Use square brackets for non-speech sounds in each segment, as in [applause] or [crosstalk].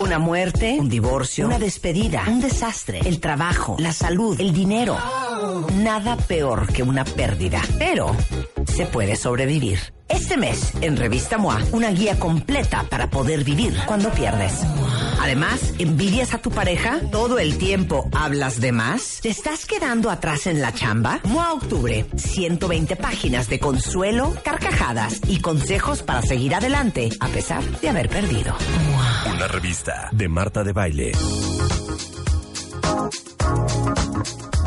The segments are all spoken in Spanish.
Una muerte, un divorcio, una despedida, un desastre, el trabajo, la salud, el dinero. Nada peor que una pérdida, pero se puede sobrevivir. Este mes, en Revista MOA, una guía completa para poder vivir cuando pierdes. Además, ¿envidias a tu pareja? ¿Todo el tiempo hablas de más? ¿Te estás quedando atrás en la chamba? MOA Octubre, 120 páginas de consuelo, carcajadas y consejos para seguir adelante a pesar de haber perdido. Una revista de Marta de Baile.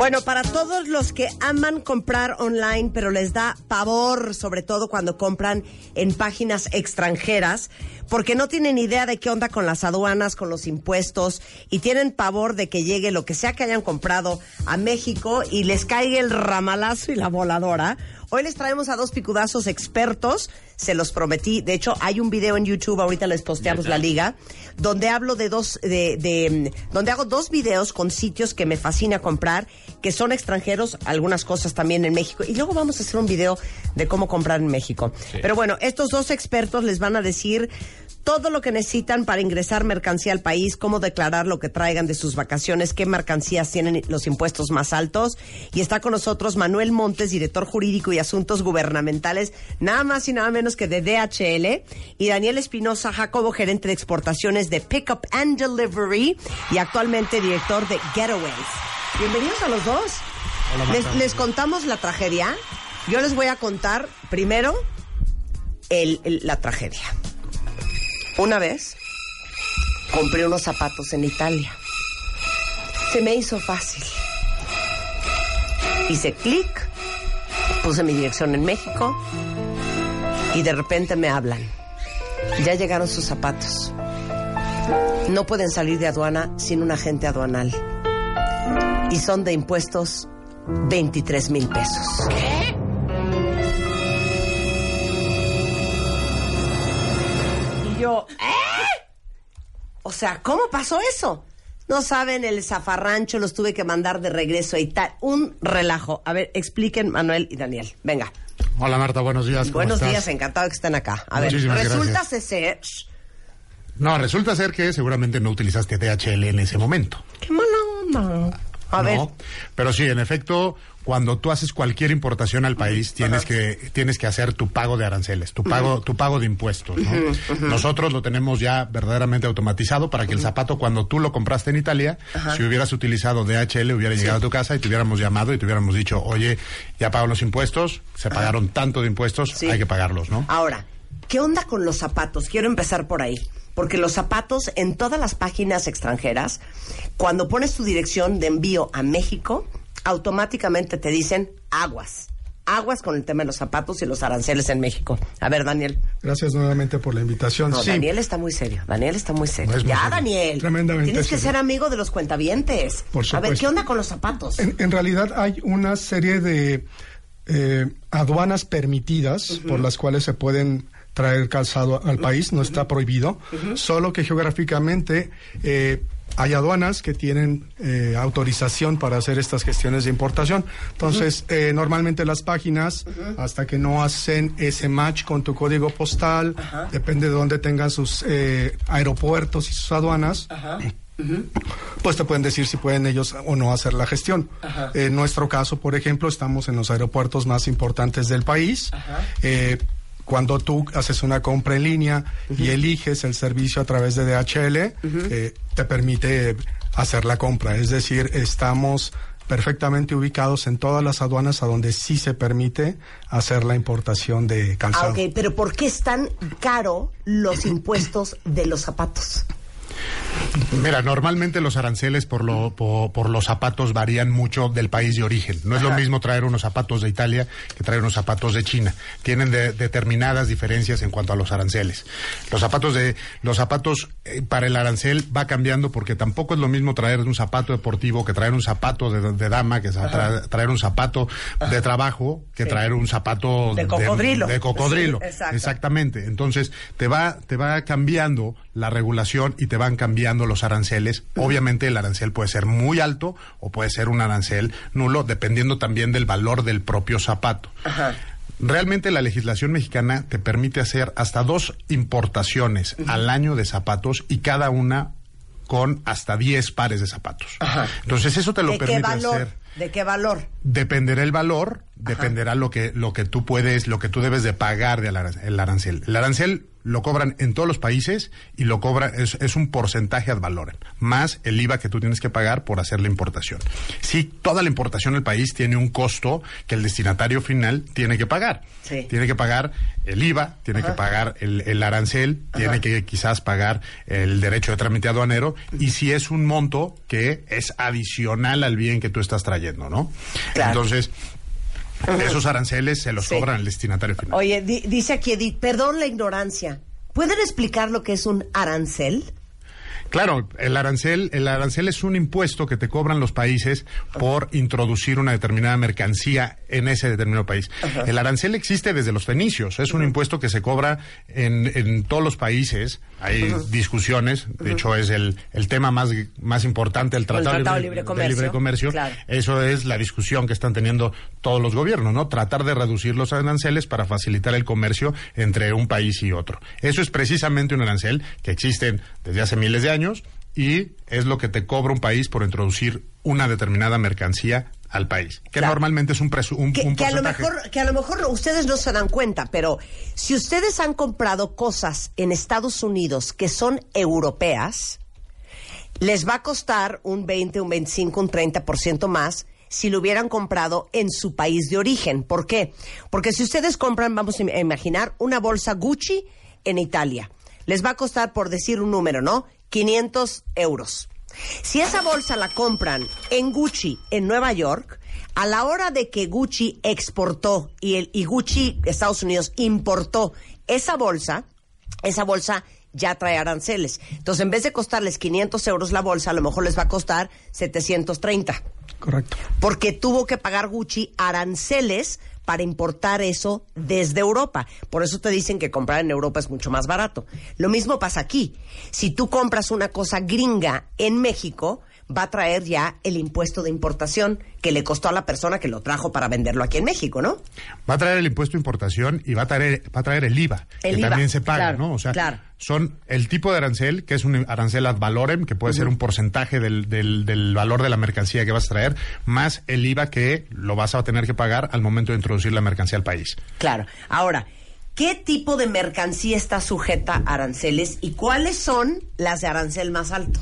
Bueno, para todos los que aman comprar online, pero les da pavor, sobre todo cuando compran en páginas extranjeras, porque no tienen idea de qué onda con las aduanas, con los impuestos, y tienen pavor de que llegue lo que sea que hayan comprado a México y les caiga el ramalazo y la voladora. Hoy les traemos a dos picudazos expertos, se los prometí. De hecho, hay un video en YouTube, ahorita les posteamos la liga, donde hablo de dos, de, de, donde hago dos videos con sitios que me fascina comprar, que son extranjeros, algunas cosas también en México. Y luego vamos a hacer un video de cómo comprar en México. Pero bueno, estos dos expertos les van a decir todo lo que necesitan para ingresar mercancía al país, cómo declarar lo que traigan de sus vacaciones, qué mercancías tienen los impuestos más altos. Y está con nosotros Manuel Montes, director jurídico y asuntos gubernamentales, nada más y nada menos que de DHL, y Daniel Espinosa Jacobo, gerente de exportaciones de Pickup and Delivery y actualmente director de Getaways. Bienvenidos a los dos. les, les contamos la tragedia. Yo les voy a contar primero el- el- la tragedia. Una vez compré unos zapatos en Italia. Se me hizo fácil. Hice clic, puse mi dirección en México y de repente me hablan. Ya llegaron sus zapatos. No pueden salir de aduana sin un agente aduanal. Y son de impuestos 23 mil pesos. Y yo, ¿eh? O sea, ¿cómo pasó eso? No saben el zafarrancho, los tuve que mandar de regreso y tal. Un relajo. A ver, expliquen Manuel y Daniel. Venga. Hola Marta, buenos días. ¿cómo Buenos estás? días, encantado que estén acá. A ver, Muchísimas resulta gracias. ser... No, resulta ser que seguramente no utilizaste DHL en ese momento. ¡Qué mala onda! A ¿no? ver, Pero sí, en efecto, cuando tú haces cualquier importación al país, tienes que tienes que hacer tu pago de aranceles, tu pago tu pago de impuestos. ¿no? Nosotros lo tenemos ya verdaderamente automatizado para que el zapato cuando tú lo compraste en Italia, si hubieras utilizado DHL, hubiera llegado a tu casa y te hubiéramos llamado y te hubiéramos dicho, oye, ya pagaron los impuestos, se pagaron tanto de impuestos, Sí. hay que pagarlos, ¿no? Ahora, ¿qué onda con los zapatos? Quiero empezar por ahí. Porque los zapatos en todas las páginas extranjeras, cuando pones tu dirección de envío a México, automáticamente te dicen aguas. Aguas con el tema de los zapatos y los aranceles en México. A ver, Daniel. Gracias nuevamente por la invitación. No, sí, Daniel está muy serio. Daniel está muy serio. No es muy ya, serio. Daniel. Tremendamente Tienes que serio. ser amigo de los cuentavientes. Por A ver, supuesto. ¿qué onda con los zapatos? en, en realidad hay una serie de eh, aduanas permitidas por las cuales se pueden traer calzado al país, no está prohibido, solo que geográficamente eh, hay aduanas que tienen eh, autorización para hacer estas gestiones de importación. Entonces, eh, normalmente las páginas, hasta que no hacen ese match con tu código postal, depende de dónde tengan sus eh, aeropuertos y sus aduanas, [clears throat] pues te pueden decir si pueden ellos o no hacer la gestión. En nuestro caso, por ejemplo, estamos en los aeropuertos más importantes del país. Cuando tú haces una compra en línea y eliges el servicio a través de DHL, eh, te permite hacer la compra. Es decir, estamos perfectamente ubicados en todas las aduanas a donde sí se permite hacer la importación de Ah, calzado. ok, pero ¿por qué es tan caro los impuestos de los zapatos? Mira, normalmente los aranceles por, lo, po- por, los zapatos varían mucho del país de origen. No es lo mismo traer unos zapatos de Italia que traer unos zapatos de China. Tienen de- determinadas diferencias en cuanto a los aranceles. Los zapatos de los zapatos eh, para el arancel va cambiando porque tampoco es lo mismo traer un zapato deportivo que traer un zapato de, de dama, que tra- traer un zapato de trabajo, que traer un zapato De cocodrilo. de cocodrilo. Sí. Exactamente. Entonces, te va, te va cambiando la regulación y te van cambiando los aranceles. Obviamente el arancel puede ser muy alto o puede ser un arancel nulo, dependiendo también del valor del propio zapato. Realmente la legislación mexicana te permite hacer hasta dos importaciones al año de zapatos y cada una con hasta 10 pares de zapatos. Ajá. Entonces eso te lo ¿De qué permite valor? hacer. ¿De qué valor? Dependerá el valor, dependerá lo que lo que tú puedes, lo que tú debes de pagar del el arancel. El arancel lo cobran en todos los países y lo cobran es, es un porcentaje ad valorem, más el IVA que tú tienes que pagar por hacer la importación. Sí, toda la importación del país tiene un costo que el destinatario final tiene que pagar. Sí. Tiene que pagar el IVA, tiene que pagar el, el arancel, tiene que quizás pagar el derecho de trámite aduanero y si es un monto que es adicional al bien que tú estás trayendo, ¿no? Claro. Entonces, esos aranceles se los Sí. cobran al destinatario final. Oye, di- dice aquí Edith, perdón la ignorancia. ¿Pueden explicar lo que es un arancel? Claro, el arancel, el arancel es un impuesto que te cobran los países por introducir una determinada mercancía en ese determinado país. El arancel existe desde los fenicios, es un impuesto que se cobra en, en todos los países. Hay discusiones, de hecho es el, el tema más, más importante del Tratado, Tratado Libre, Libre de Comercio. Libre Comercio. Claro. Eso es la discusión que están teniendo todos los gobiernos, ¿no? Tratar de reducir los aranceles para facilitar el comercio entre un país y otro. Eso es precisamente un arancel que existe desde hace miles de años y es lo que te cobra un país por introducir una determinada mercancía al país, que Claro. normalmente es un, presu- un, Que, un que a lo mejor, que a lo mejor ustedes no se dan cuenta, pero si ustedes han comprado cosas en Estados Unidos que son europeas, les va a costar un 20, un 25, un 30% más si lo hubieran comprado en su país de origen. ¿Por qué? Porque si ustedes compran, vamos a imaginar, una bolsa Gucci en Italia, les va a costar, por decir un número, ¿no? 500 euros. Si esa bolsa la compran en Gucci en Nueva York, a la hora de que Gucci exportó y, el, y Gucci Estados Unidos importó esa bolsa, esa bolsa ya trae aranceles. Entonces, en vez de costarles 500 euros la bolsa, a lo mejor les va a costar 730. Correcto. Porque tuvo que pagar Gucci aranceles para importar eso desde Europa. Por eso te dicen que comprar en Europa es mucho más barato. Lo mismo pasa aquí. Si tú compras una cosa gringa en México, va a traer ya el impuesto de importación que le costó a la persona que lo trajo para venderlo aquí en México, ¿no? Va a traer el impuesto de importación y va a traer, va a traer el IVA, El que IVA, también se paga, claro, ¿no? O sea, claro. son el tipo de arancel, que es un arancel ad valorem, que puede ser un porcentaje del, del, del valor de la mercancía que vas a traer, más el IVA que lo vas a tener que pagar al momento de introducir la mercancía al país. Claro. Ahora, ¿qué tipo de mercancía está sujeta a aranceles y cuáles son las de arancel más alto?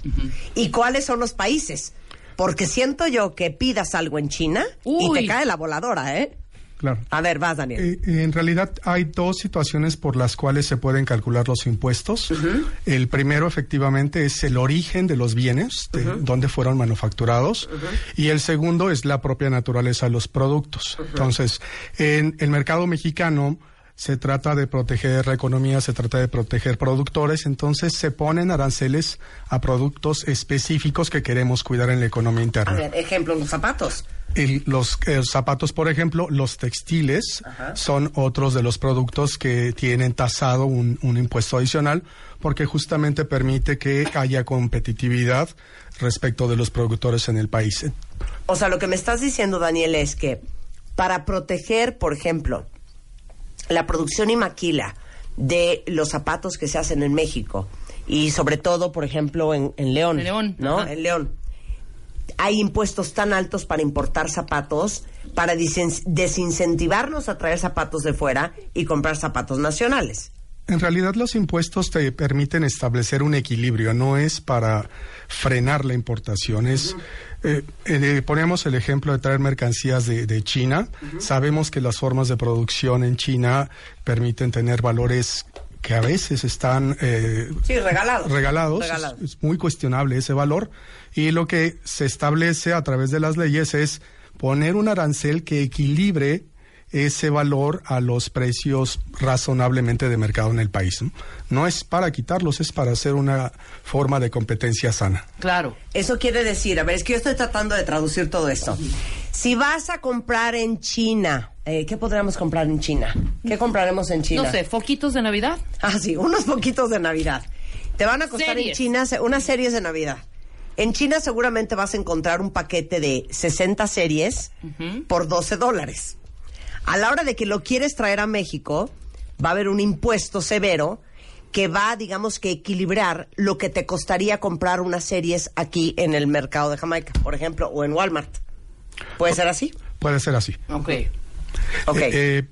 ¿Y cuáles son los países? Porque siento yo que pidas algo en China y te cae la voladora, ¿eh? Claro. A ver, vas, Daniel. Eh, en realidad hay dos situaciones por las cuales se pueden calcular los impuestos. El primero efectivamente es el origen de los bienes, de dónde fueron manufacturados, y el segundo es la propia naturaleza de los productos. Entonces, en el mercado mexicano se trata de proteger la economía, se trata de proteger productores, entonces se ponen aranceles a productos específicos que queremos cuidar en la economía interna. A ver, ejemplo, los zapatos. El- los eh, zapatos, por ejemplo, los textiles son otros de los productos que tienen tasado un, un impuesto adicional porque justamente permite que haya competitividad respecto de los productores en el país. O sea, lo que me estás diciendo, Daniel, es que para proteger, por ejemplo, la producción y maquila de los zapatos que se hacen en México y sobre todo, por ejemplo, en, en León, En León, ¿no? ajá. En León. Hay impuestos tan altos para importar zapatos para desincentivarnos a traer zapatos de fuera y comprar zapatos nacionales. En realidad los impuestos te permiten establecer un equilibrio, no es para frenar la importación. Es, eh, eh, ponemos el ejemplo de traer mercancías de, de China. Sabemos que las formas de producción en China permiten tener valores que a veces están eh, Sí, regalados. regalados. Regalados. Es, es muy cuestionable ese valor. Y lo que se establece a través de las leyes es poner un arancel que equilibre ese valor a los precios razonablemente de mercado en el país. ¿no? No es para quitarlos, es para hacer una forma de competencia sana. Claro. Eso quiere decir, a ver, es que yo estoy tratando de traducir todo esto. Si vas a comprar en China, eh, ¿qué podríamos comprar en China? ¿Qué compraremos en China? No sé, foquitos de Navidad. Ah, sí, unos poquitos de Navidad. Te van a costar en. China unas series de Navidad. En China seguramente vas a encontrar un paquete de 60 series por 12 dólares. A la hora de que lo quieres traer a México, va a haber un impuesto severo que va, digamos que equilibrar lo que te costaría comprar unas series aquí en el mercado de Jamaica, por ejemplo, o en Walmart. ¿Puede ser así? Puede ser así. Ok. Ok. Eh, eh,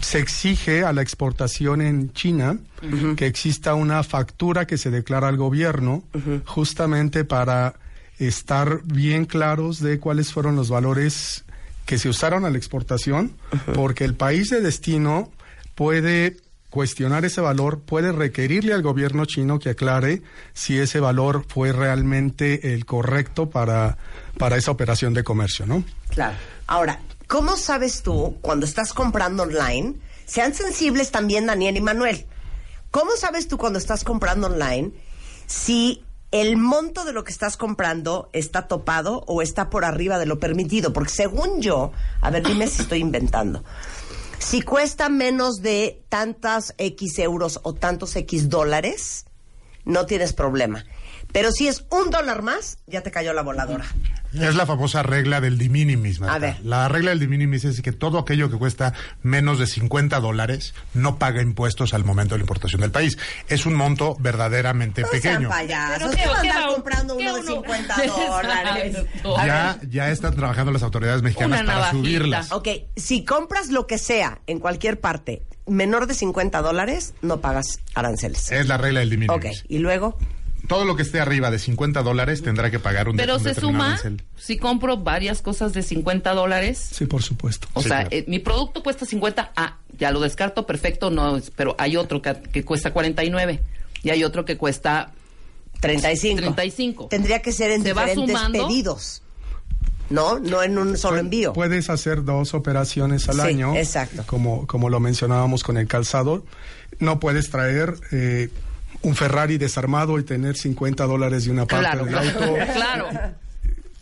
se exige a la exportación en China que exista una factura que se declara al gobierno justamente para estar bien claros de cuáles fueron los valores que se usaron a la exportación, porque el país de destino puede cuestionar ese valor, puede requerirle al gobierno chino que aclare si ese valor fue realmente el correcto para, para esa operación de comercio, ¿no? Claro. Ahora, ¿Cómo sabes tú, cuando estás comprando online, sean sensibles también Daniel y Manuel, ¿cómo sabes tú cuando estás comprando online si el monto de lo que estás comprando está topado o está por arriba de lo permitido? Porque según yo, a ver, dime si estoy inventando. Si cuesta menos de tantas X euros o tantos X dólares, no tienes problema. Pero si es un dólar más, ya te cayó la voladora. Es la famosa regla del de minimis, A ver. La regla del de minimis es que todo aquello que cuesta menos de 50 dólares no paga impuestos al momento de la importación del país. Es un monto verdaderamente pequeño. Sean ¿Qué va a andar comprando uno de 50 [laughs] dólares? ya, ya están trabajando las autoridades mexicanas para subirlas. Ok, si compras lo que sea en cualquier parte menor de 50 dólares, no pagas aranceles. Es la regla del de minimis. Ok, y luego todo lo que esté arriba de 50 dólares tendrá que pagar un Pero se suma si compro varias cosas de 50 dólares. Sí, por supuesto. O sea, eh, mi producto cuesta 50, ah, ya lo descarto, perfecto, no, pero hay otro que, cuesta 49 y hay otro que cuesta 35. 35. Tendría que ser en diferentes pedidos. ¿no? No en un solo envío. Puedes hacer dos operaciones al sí, año. Exacto. Como, como lo mencionábamos con el calzado. No puedes traer eh, un Ferrari desarmado y tener 50 dólares de una parte del auto. claro.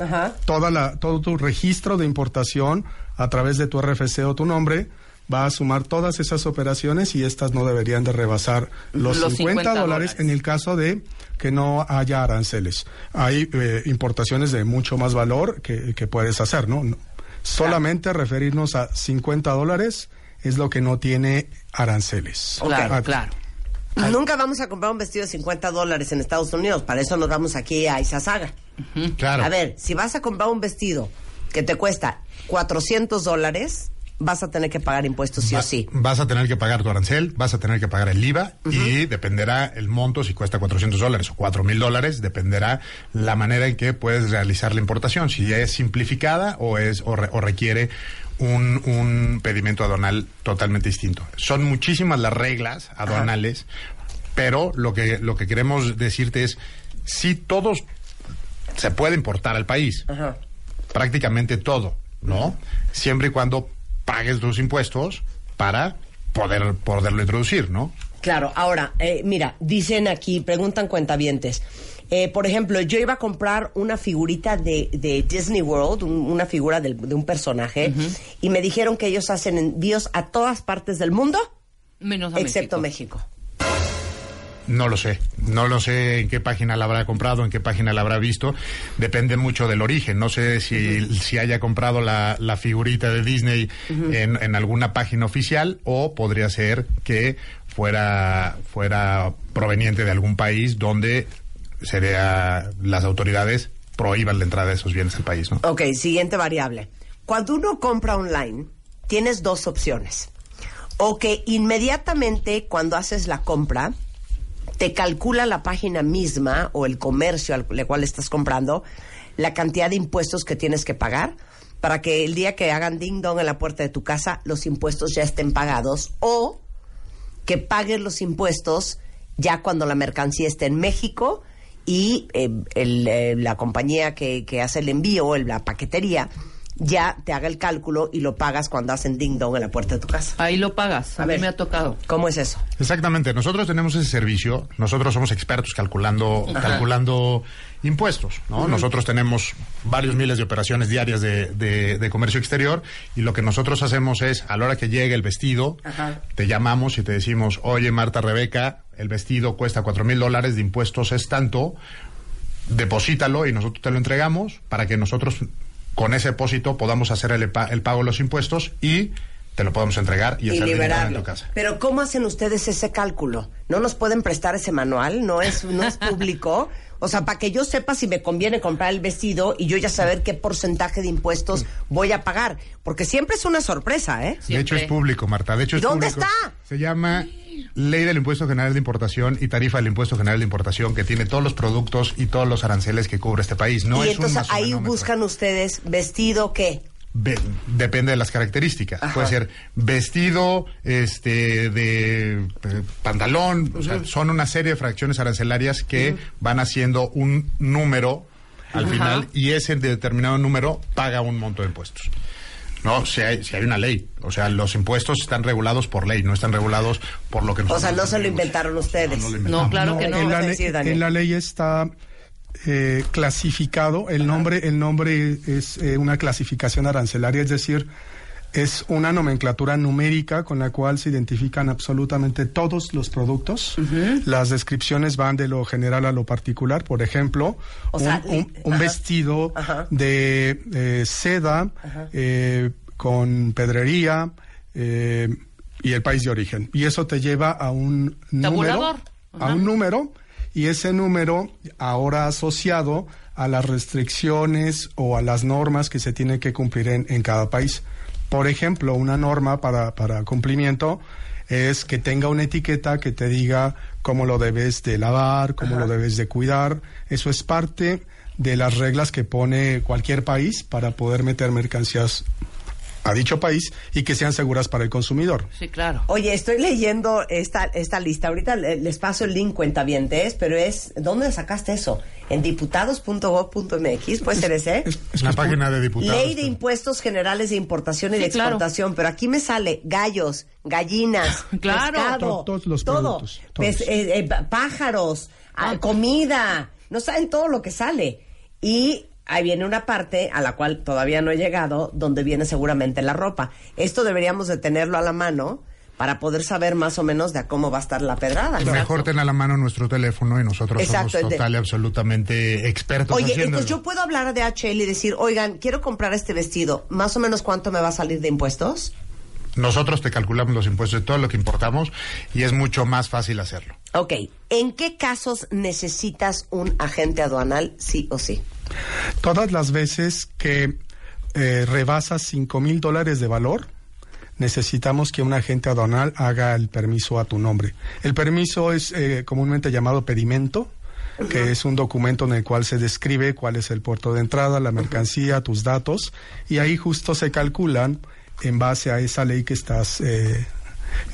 [laughs] Toda la, todo tu registro de importación a través de tu RFC o tu nombre va a sumar todas esas operaciones y estas no deberían de rebasar los, 50, dólares en el caso de que no haya aranceles. Hay eh, importaciones de mucho más valor que, puedes hacer, ¿no? Solamente referirnos a 50 dólares es lo que no tiene aranceles. Claro, claro. Nunca vamos a comprar un vestido de 50 dólares en Estados Unidos, para eso nos vamos aquí a Isasaga. Claro. A ver, si vas a comprar un vestido que te cuesta 400 dólares, vas a tener que pagar impuestos sí o sí. Vas a tener que pagar tu arancel, vas a tener que pagar el IVA y dependerá el monto, si cuesta 400 dólares o 4 mil dólares, dependerá la manera en que puedes realizar la importación, si es simplificada o, es, o requiere un, un pedimento aduanal totalmente distinto. Son muchísimas las reglas aduanales, pero lo que, lo que queremos decirte es, si todos se puede importar al país, prácticamente todo, ¿no? Siempre y cuando pagues tus impuestos para poder poderlo introducir, ¿no? Claro, ahora, eh, mira, dicen aquí, preguntan cuentavientes. Eh, por ejemplo, yo iba a comprar una figurita de, Disney World, una figura de, un personaje, y me dijeron que ellos hacen envíos a todas partes del mundo, menos excepto México. No lo sé, no lo sé en qué página la habrá comprado, en qué página la habrá visto, depende mucho del origen, no sé si, si haya comprado la, figurita de Disney en, en, alguna página oficial o podría ser que fuera, fuera proveniente de algún país donde sería las autoridades prohíban la entrada de esos bienes al país, ¿no? Ok, siguiente variable. Cuando uno compra online, tienes dos opciones. O que inmediatamente cuando haces la compra, te calcula la página misma o el comercio al cual estás comprando la cantidad de impuestos que tienes que pagar para que el día que hagan ding dong en la puerta de tu casa los impuestos ya estén pagados o que pagues los impuestos ya cuando la mercancía esté en México y eh, eh, la compañía que, hace el envío, la paquetería, ya te haga el cálculo y lo pagas cuando hacen ding dong en la puerta de tu casa. Ahí lo pagas. A, mí me ha tocado. ¿Cómo es eso? Exactamente. Nosotros tenemos ese servicio. Nosotros somos expertos calculando, calculando impuestos, ¿no? Nosotros tenemos varios miles de operaciones diarias de, de, comercio exterior y lo que nosotros hacemos es, a la hora que llegue el vestido, te llamamos y te decimos, oye Marta Rebeca, el vestido cuesta cuatro mil dólares, de impuestos es tanto, deposítalo y nosotros te lo entregamos para que nosotros con ese depósito podamos hacer el, pago de los impuestos y te lo podemos entregar y, y hacer en tu casa. Pero ¿cómo hacen ustedes ese cálculo? ¿No nos pueden prestar ese manual? ¿No es, no es público? O sea, para que yo sepa si me conviene comprar el vestido y yo ya saber qué porcentaje de impuestos voy a pagar. Porque siempre es una sorpresa, ¿eh? De hecho es público, Marta. De hecho es ¿Dónde público. está? Se llama Ley del Impuesto General de Importación y Tarifa del Impuesto General de Importación que tiene todos los productos y todos los aranceles que cubre este país. No y es un entonces ahí masomenómetro. buscan ustedes vestido qué. Depende de las características. Ajá. Puede ser vestido, este, de eh, pantalón, o sea, son una serie de fracciones arancelarias que van haciendo un número al Ajá. final y ese determinado número paga un monto de impuestos. No, si hay, si hay una ley. O sea, los impuestos están regulados por ley, no están regulados por lo que O nosotros sea, no se lo inventaron ustedes. No, no lo No, inventamos. claro que no. la ley, en la ley está eh, clasificado el nombre el nombre es eh, una clasificación arancelaria es decir es una nomenclatura numérica con la cual se identifican absolutamente todos los productos. Las descripciones van de lo general a lo particular. Por ejemplo, O un, sea, un- vestido Ajá. de eh, seda eh, con pedrería eh, y el país de origen. Y eso te lleva a un número, a un número y ese número ahora asociado a las restricciones o a las normas que se tienen que cumplir en, en cada país. Por ejemplo, una norma para, para cumplimiento es que tenga una etiqueta que te diga cómo lo debes de lavar, cómo lo debes de cuidar. Eso es parte de las reglas que pone cualquier país para poder meter mercancías a dicho país y que sean seguras para el consumidor. Sí, claro. Oye, estoy leyendo esta, esta lista. Ahorita le- les paso el link cuentavientes, pero es... ¿Dónde sacaste eso? En diputados.gov.mx, ¿puede ser ese? Es- es la página de diputados. Ley de impuestos generales de importación y Sí, de claro. exportación, pero aquí me sale gallos, gallinas, [laughs] Claro. pescado, To- todos los todo, productos, todos. Pes- eh, eh, pájaros, ah, comida, no saben todo lo que sale. Y ahí viene una parte a la cual todavía no he llegado, donde viene seguramente la ropa. Esto deberíamos de tenerlo a la mano para poder saber más o menos de a cómo va a estar la pedrada. ¿no? Mejor ten a la mano nuestro teléfono y nosotros Exacto, somos de- total y absolutamente expertos Oye, haciéndolo. entonces yo puedo hablar a DHL y decir, oigan, quiero comprar este vestido, más o menos cuánto me va a salir de impuestos. Nosotros te calculamos los impuestos de todo lo que importamos y es mucho más fácil hacerlo. Ok, ¿en qué casos necesitas un agente aduanal, sí o sí? Todas las veces que eh, rebasas 5 mil dólares de valor, necesitamos que un agente aduanal haga el permiso a tu nombre. El permiso es eh, comúnmente llamado pedimento, que es un documento en el cual se describe cuál es el puerto de entrada, la mercancía, tus datos, y ahí justo se calculan, en base a esa ley que estás eh,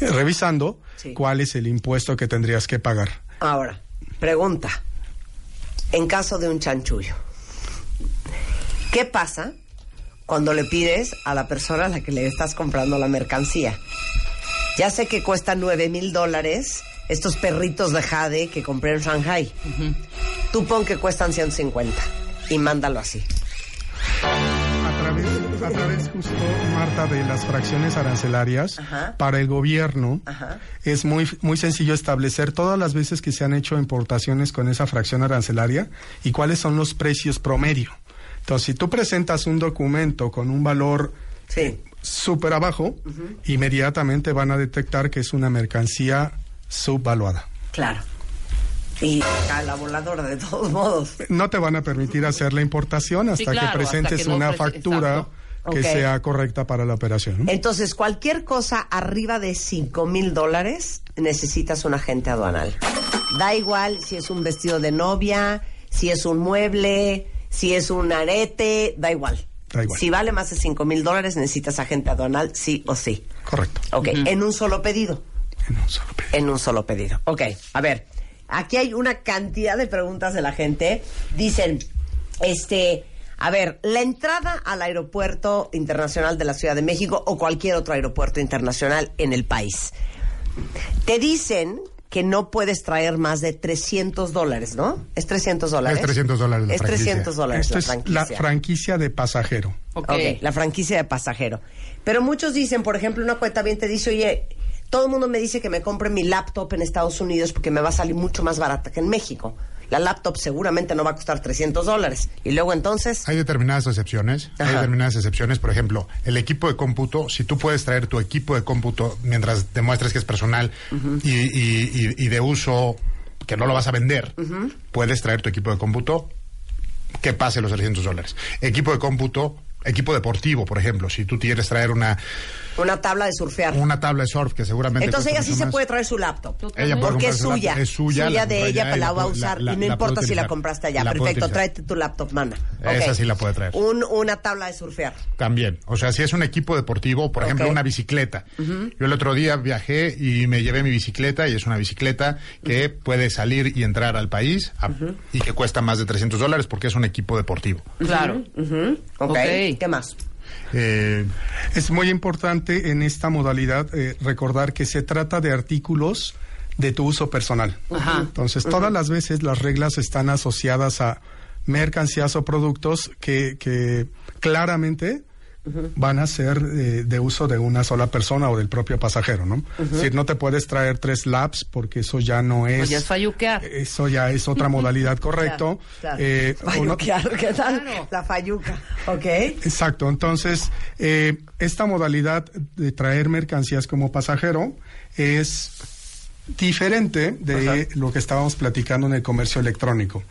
revisando, Sí. cuál es el impuesto que tendrías que pagar. Ahora, pregunta. En caso de un chanchullo, ¿qué pasa cuando le pides a la persona a la que le estás comprando la mercancía? Ya sé que cuestan nueve mil dólares estos perritos de jade que compré en Shanghai. Tú pon que cuestan 150 y mándalo así. A través, a través justo, Marta, de las fracciones arancelarias, Ajá. para el gobierno Ajá. es muy, muy sencillo establecer todas las veces que se han hecho importaciones con esa fracción arancelaria y cuáles son los precios promedio. Entonces, si tú presentas un documento con un valor Sí. súper abajo, inmediatamente van a detectar que es una mercancía subvaluada. Claro. Y a la voladora, de todos modos. No te van a permitir hacer la importación hasta claro, que hasta presentes que no una factura exacto. Que sea correcta para la operación. Entonces, cualquier cosa arriba de 5 mil dólares necesitas un agente aduanal. Da igual si es un vestido de novia, si es un mueble, si es un arete, da igual. Da igual. Si vale más de 5 mil dólares, necesitas agente aduanal, sí o sí. Correcto. Ok, en un solo pedido. En un solo pedido. En un solo pedido. Ok, a ver, aquí hay una cantidad de preguntas de la gente. Dicen, este, a ver, la entrada al aeropuerto internacional de la Ciudad de México o cualquier otro aeropuerto internacional en el país. Te dicen que no puedes traer más de 300 dólares, ¿no? ¿Es 300 dólares? Es 300 dólares la Es franquicia. 300 dólares Esto la es franquicia. la franquicia de pasajero. Ok. Ok, la franquicia de pasajero. Pero muchos dicen, por ejemplo, una cuenta bien te dice, oye, todo el mundo me dice que me compre mi laptop en Estados Unidos porque me va a salir mucho más barata que en México. La laptop seguramente no va a costar 300 dólares. Y luego entonces... Hay determinadas excepciones. Hay determinadas excepciones. Por ejemplo, el equipo de cómputo, si tú puedes traer tu equipo de cómputo mientras demuestres que es personal y, y- y- y de uso que no lo vas a vender, puedes traer tu equipo de cómputo que pase los 300 dólares. Equipo de cómputo, equipo deportivo, por ejemplo, si tú quieres traer una, Una tabla de surfear. una tabla de surf que seguramente... Entonces ella sí se puede traer su laptop. Ella Porque es suya. es suya, la de ella, pero y la va a usar. la- y no importa si la compraste allá. La Perfecto, tráete tu laptop, mana. Esa sí la puede traer. Un- una tabla de surfear. También, o sea, si es un equipo deportivo, por ejemplo, una bicicleta. Yo el otro día viajé y me llevé mi bicicleta y es una bicicleta que puede salir y entrar al país a- y que cuesta más de 300 dólares porque es un equipo deportivo. Claro. ok. Ok. ¿Qué más? Eh, Es muy importante en esta modalidad eh, recordar que se trata de artículos de tu uso personal. Ajá. Entonces, todas las veces las reglas están asociadas a mercancías o productos que, que claramente van a ser eh, de uso de una sola persona o del propio pasajero, ¿no? Es decir, no te puedes traer tres laps porque eso ya no es... Pues ya es falluquear. Eso ya es otra modalidad, [laughs] correcto. Claro. Eh, [laughs] no- Fayuquear, ¿qué tal? Claro. La fayuca. Ok. Exacto, entonces eh, esta modalidad de traer mercancías como pasajero es diferente de lo que estábamos platicando en el comercio electrónico.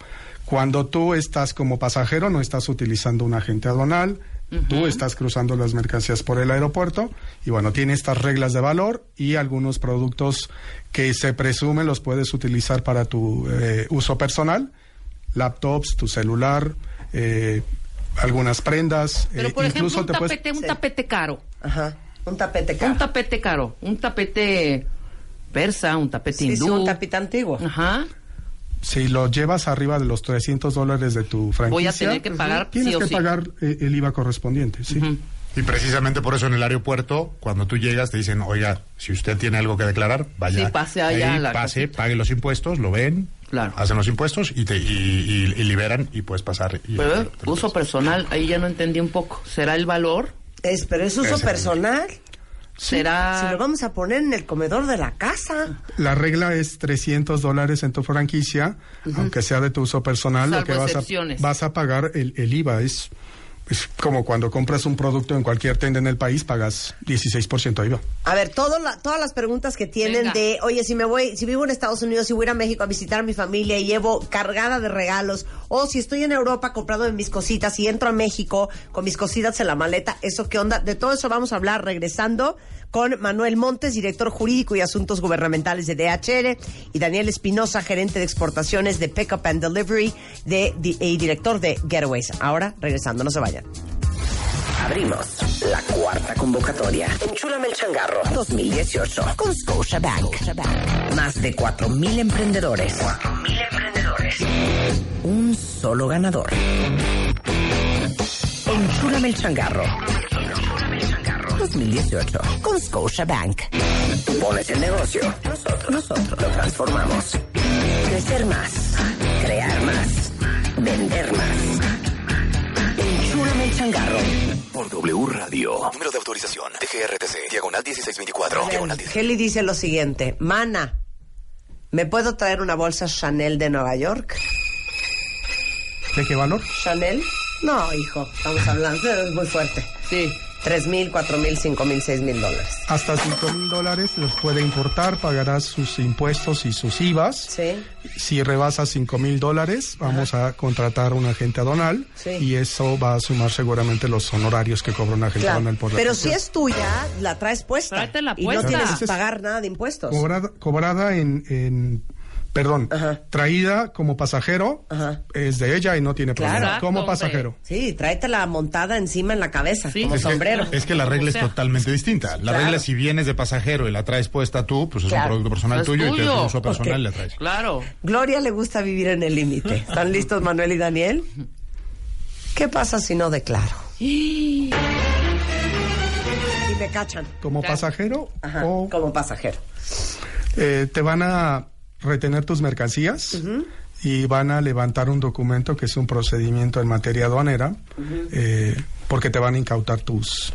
Cuando tú estás como pasajero, no estás utilizando un agente aduanal, tú estás cruzando las mercancías por el aeropuerto y bueno, tiene estas reglas de valor y algunos productos que se presumen los puedes utilizar para tu eh, uso personal, laptops, tu celular, eh, algunas prendas, Pero eh, por ejemplo, incluso un te puedes tapete, un Sí. tapete caro. Ajá. Un tapete Un caro. tapete caro. Un tapete persa, un tapete Sí, sí, un tapete antiguo. Ajá. Si lo llevas arriba de los 300 dólares de tu franquicia, Voy a tener que pagar tienes sí o que sí. pagar eh, el IVA correspondiente, sí. Y precisamente por eso en el aeropuerto, cuando tú llegas, te dicen, oiga, si usted tiene algo que declarar, vaya. Sí, pase allá ahí, a la pase, casita. pague los impuestos, lo ven, Claro. hacen los impuestos y te y, y- y liberan y puedes pasar. y- Pero uso personal, ahí ya no entendí un poco. ¿Será el valor? Es, pero es uso Exactamente. ¿Será...? Si lo vamos a poner en el comedor de la casa. La regla es 300 dólares en tu franquicia, aunque sea de tu uso personal, lo que vas a, vas a pagar el, el IVA. Es, es como cuando compras un producto en cualquier tienda en el país, pagas 16% de IVA. A ver, todo la- todas las preguntas que tienen Venga. de, oye, si me voy, si vivo en Estados Unidos, si voy a ir a México a visitar a mi familia y llevo cargada de regalos, o si estoy en Europa comprando mis cositas y entro a México con mis cositas en la maleta, ¿eso qué onda? De todo eso vamos a hablar regresando con Manuel Montes, director jurídico y asuntos gubernamentales de DHL, y Daniel Espinosa, gerente de exportaciones de Pickup and Delivery de, y director de Getaways. Ahora, regresando, no se vayan. Abrimos la cuarta convocatoria. Enchúlame el changarro 2018 con Scotiabank. Más de 4.000 emprendedores. 4.000 emprendedores. Un solo ganador. Enchúlame el changarro. 2018 con Scotiabank. Tú pones el negocio. Nosotros, nosotros lo transformamos. Crecer más. Crear más. Vender más. Enchúlame el changarro. Por W Radio. Número de autorización. TGRTC. Diagonal 1624. Diagonal 16. Kelly dice lo siguiente, Mana, ¿me puedo traer una bolsa Chanel de Nueva York? ¿De qué valor? ¿Chanel? No, hijo, estamos hablando, es muy fuerte. Sí. Tres mil, cuatro mil, cinco mil, seis mil dólares. Hasta 5 mil dólares los puede importar, pagarás sus impuestos y sus IVAs. Sí. Si rebasa 5 mil dólares, vamos a contratar un agente aduanal Sí. y eso va a sumar seguramente los honorarios que cobra un agente Claro. aduanal por la Pero si es tuya, la traes puesta. Tráetela Y no tienes que pagar nada de impuestos. cobrada, cobrada en, en- perdón, Ajá. traída como pasajero Ajá. es de ella y no tiene problema. Como hombre. pasajero. Sí, tráetela montada encima en la cabeza, Sí. como Es que- sombrero. Es que la regla es O sea. totalmente distinta. La Claro. regla si vienes de pasajero y la traes puesta tú, pues es Claro. un producto personal Es tuyo, y te tuyo. uso personal Ok. la traes. Claro. Gloria le gusta vivir en el límite. ¿Están listos Manuel y Daniel? ¿Qué pasa si no declaro? Y me cachan. Como pasajero Ajá, o como pasajero. eh, te van a retener tus mercancías y van a levantar un documento que es un procedimiento en materia aduanera eh, porque te van a incautar tus,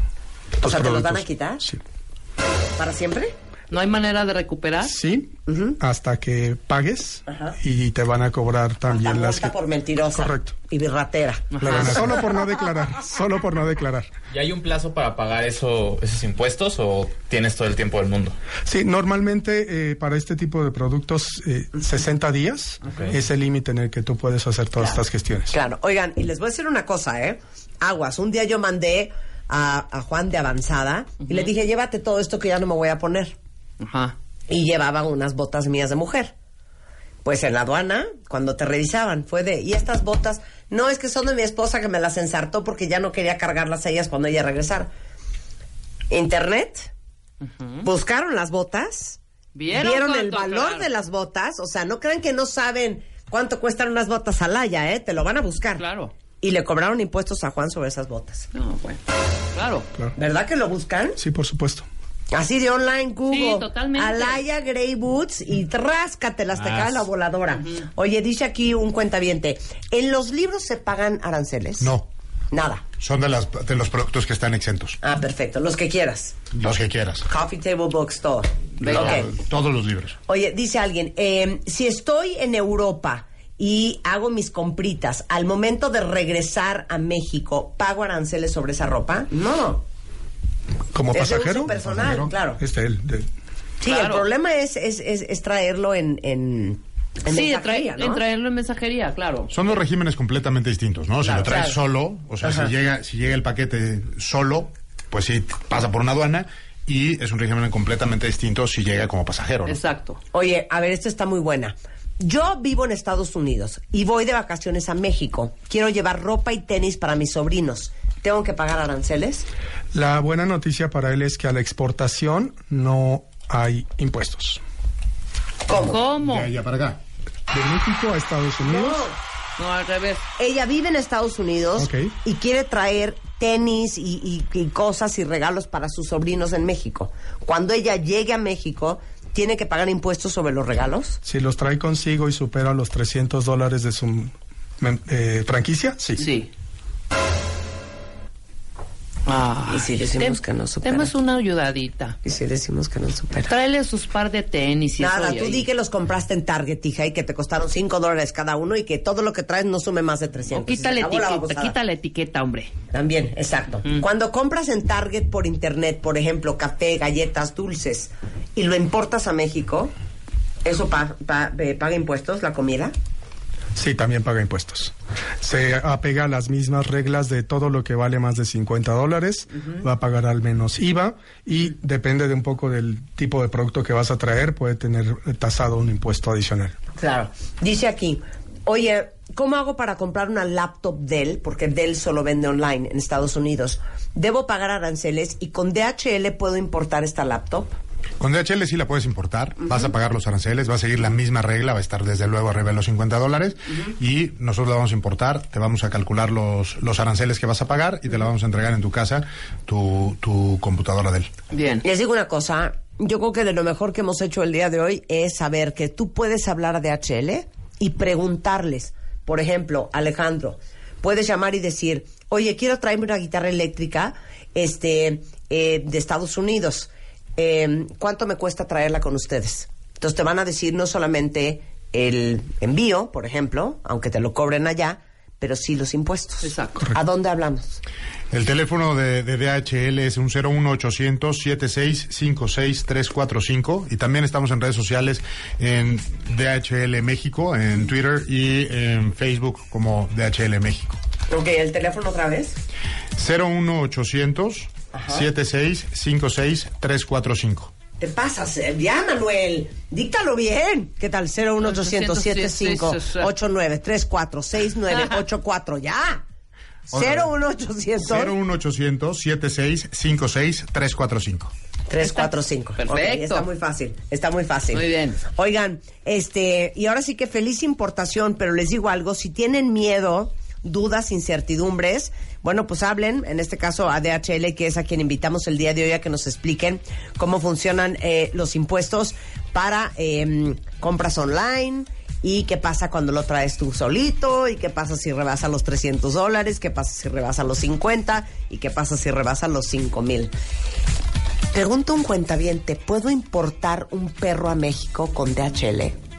O sea, ¿te los van a quitar? Sí. ¿Para siempre? ¿No hay manera de recuperar? Sí, hasta que pagues y te van a cobrar también las que... por mentirosa. Correcto. Y birratera. Solo por no declarar, solo por no declarar. ¿Y hay un plazo para pagar eso, esos impuestos o tienes todo el tiempo del mundo? Sí, normalmente eh, para este tipo de productos 60 eh, días es el límite en el que tú puedes hacer todas estas gestiones. Claro, oigan, y les voy a decir una cosa, ¿eh? Aguas, un día yo mandé a, Juan de Avanzada y le dije, llévate todo esto que ya no me voy a poner. Ajá. Y llevaba unas botas mías de mujer. Pues en la aduana, cuando te revisaban, fue de, ¿y estas botas? No, es que son de mi esposa que me las ensartó porque ya no quería cargarlas a ellas cuando ella regresara. Internet, buscaron las botas, vieron, el valor de las botas, o sea, no crean que no saben cuánto cuestan unas botas al Alaya, ¿eh? Te lo van a buscar. Claro. Y le cobraron impuestos a Juan sobre esas botas. No, bueno. Claro. ¿Verdad que lo buscan? Sí, por supuesto. Así de online, Google. Sí, totalmente. Alaya Grey Boots y tráscatelas, te cae la voladora. Oye, dice aquí un cuentaviente, ¿en los libros se pagan aranceles? No. Nada. Son de, las, de los productos que están exentos. Ah, perfecto. Los que quieras. Los que quieras. Coffee Table Books, todo. Todos los libros. Oye, dice alguien, eh, si estoy en Europa y hago mis compritas, al momento de regresar a México, ¿pago aranceles sobre esa ropa? No. ¿Como pasajero? personal, claro. Este, el, Sí, el problema es, es, es, traerlo en, en, sí, mensajería, ¿no? en traerlo en mensajería, claro. Son dos regímenes completamente distintos, ¿no? si lo traes solo, o sea, si llega, si llega el paquete solo, pues sí, pasa por una aduana y es un régimen completamente distinto si llega como pasajero. ¿no? Exacto. Oye, a ver, esta está muy buena. Yo vivo en Estados Unidos y voy de vacaciones a México. Quiero llevar ropa y tenis para mis sobrinos. ¿Tengo que pagar aranceles? La buena noticia para él es que a la exportación no hay impuestos. ¿Cómo? ¿Cómo? De allá para acá. De México a Estados Unidos. No, al revés. Ella vive en Estados Unidos y quiere traer tenis y, cosas y regalos para sus sobrinos en México. Cuando ella llegue a México, ¿tiene que pagar impuestos sobre los regalos? Si los trae consigo y supera los 300 dólares de su eh, franquicia, sí. Sí. Ah, y si decimos que no supera. Tenemos una ayudadita. Y si decimos que no supera. Tráele sus par de tenis y Nada, tú di que los compraste en Target, hija, y que te costaron 5 dólares cada uno y que todo lo que traes no sume más de 300. O quítale, etiqueta, quita la etiqueta, hombre. También, exacto. Cuando compras en Target por internet, por ejemplo, café, galletas, dulces, y lo importas a México, ¿eso eh, paga impuestos, la comida? Sí, también paga impuestos. Se apega a las mismas reglas de todo lo que vale más de 50 dólares, va a pagar al menos IVA y depende de un poco del tipo de producto que vas a traer, puede tener tasado un impuesto adicional. Claro. Dice aquí, oye, ¿cómo hago para comprar una laptop Dell? Porque Dell solo vende online en Estados Unidos. ¿Debo pagar aranceles y con DHL puedo importar esta laptop? Con DHL sí la puedes importar, vas a pagar los aranceles, va a seguir la misma regla, va a estar desde luego arriba de los 50 dólares y nosotros la vamos a importar, te vamos a calcular los, los aranceles que vas a pagar y te la vamos a entregar en tu casa, tu, tu computadora del. Bien. Les digo una cosa, yo creo que de lo mejor que hemos hecho el día de hoy es saber que tú puedes hablar a DHL y preguntarles, por ejemplo, Alejandro, puedes llamar y decir, oye, quiero traerme una guitarra eléctrica este, eh, de Estados Unidos eh, ¿cuánto me cuesta traerla con ustedes? Entonces te van a decir no solamente el envío, por ejemplo, aunque te lo cobren allá, pero sí los impuestos. Exacto. ¿A dónde hablamos? El teléfono de, DHL es un 01800 7656 345 y también estamos en redes sociales en DHL México, en Twitter y en Facebook como DHL México. Ok, ¿el teléfono otra vez? 01800 7656-345. Te pasas, eh, ya, Manuel. Díctalo bien. ¿Qué tal? 01800 89 34 69 84 Ya. 01800 01800 7656 345. 345. Perfecto. Okay, está muy fácil. Está muy fácil. Muy bien. Oigan, este, y ahora sí que feliz importación, pero les digo algo, si tienen miedo dudas, incertidumbres, bueno, pues hablen, en este caso a DHL, que es a quien invitamos el día de hoy a que nos expliquen cómo funcionan eh, los impuestos para em, compras online y qué pasa cuando lo traes tú solito y qué pasa si rebasa los 300 dólares, qué pasa si rebasa los 50 y qué pasa si rebasa los 5 mil. Pregunta un cuentaviente, ¿puedo importar un perro a México con DHL?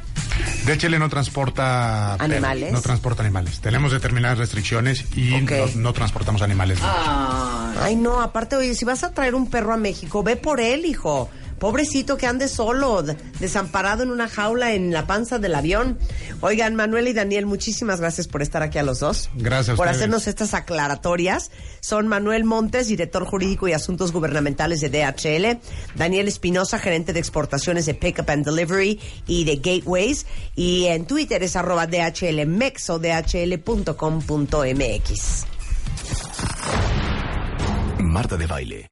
DHL no transporta perros, ¿Animales? no transporta animales. Tenemos determinadas restricciones y no transportamos animales. Ah, Ay, no, aparte, oye, si vas a traer un perro a México, ve por él, hijo. Pobrecito que ande solo, desamparado en una jaula en la panza del avión. Oigan, Manuel y Daniel, muchísimas gracias por estar aquí a los dos. Gracias Por ustedes. hacernos estas aclaratorias. Son Manuel Montes, director jurídico y asuntos gubernamentales de DHL. Daniel Espinosa, gerente de exportaciones de Pickup and Delivery y de Gateways. Y en Twitter es arroba DHLmex o dhl.com.mx. Marta de Baile.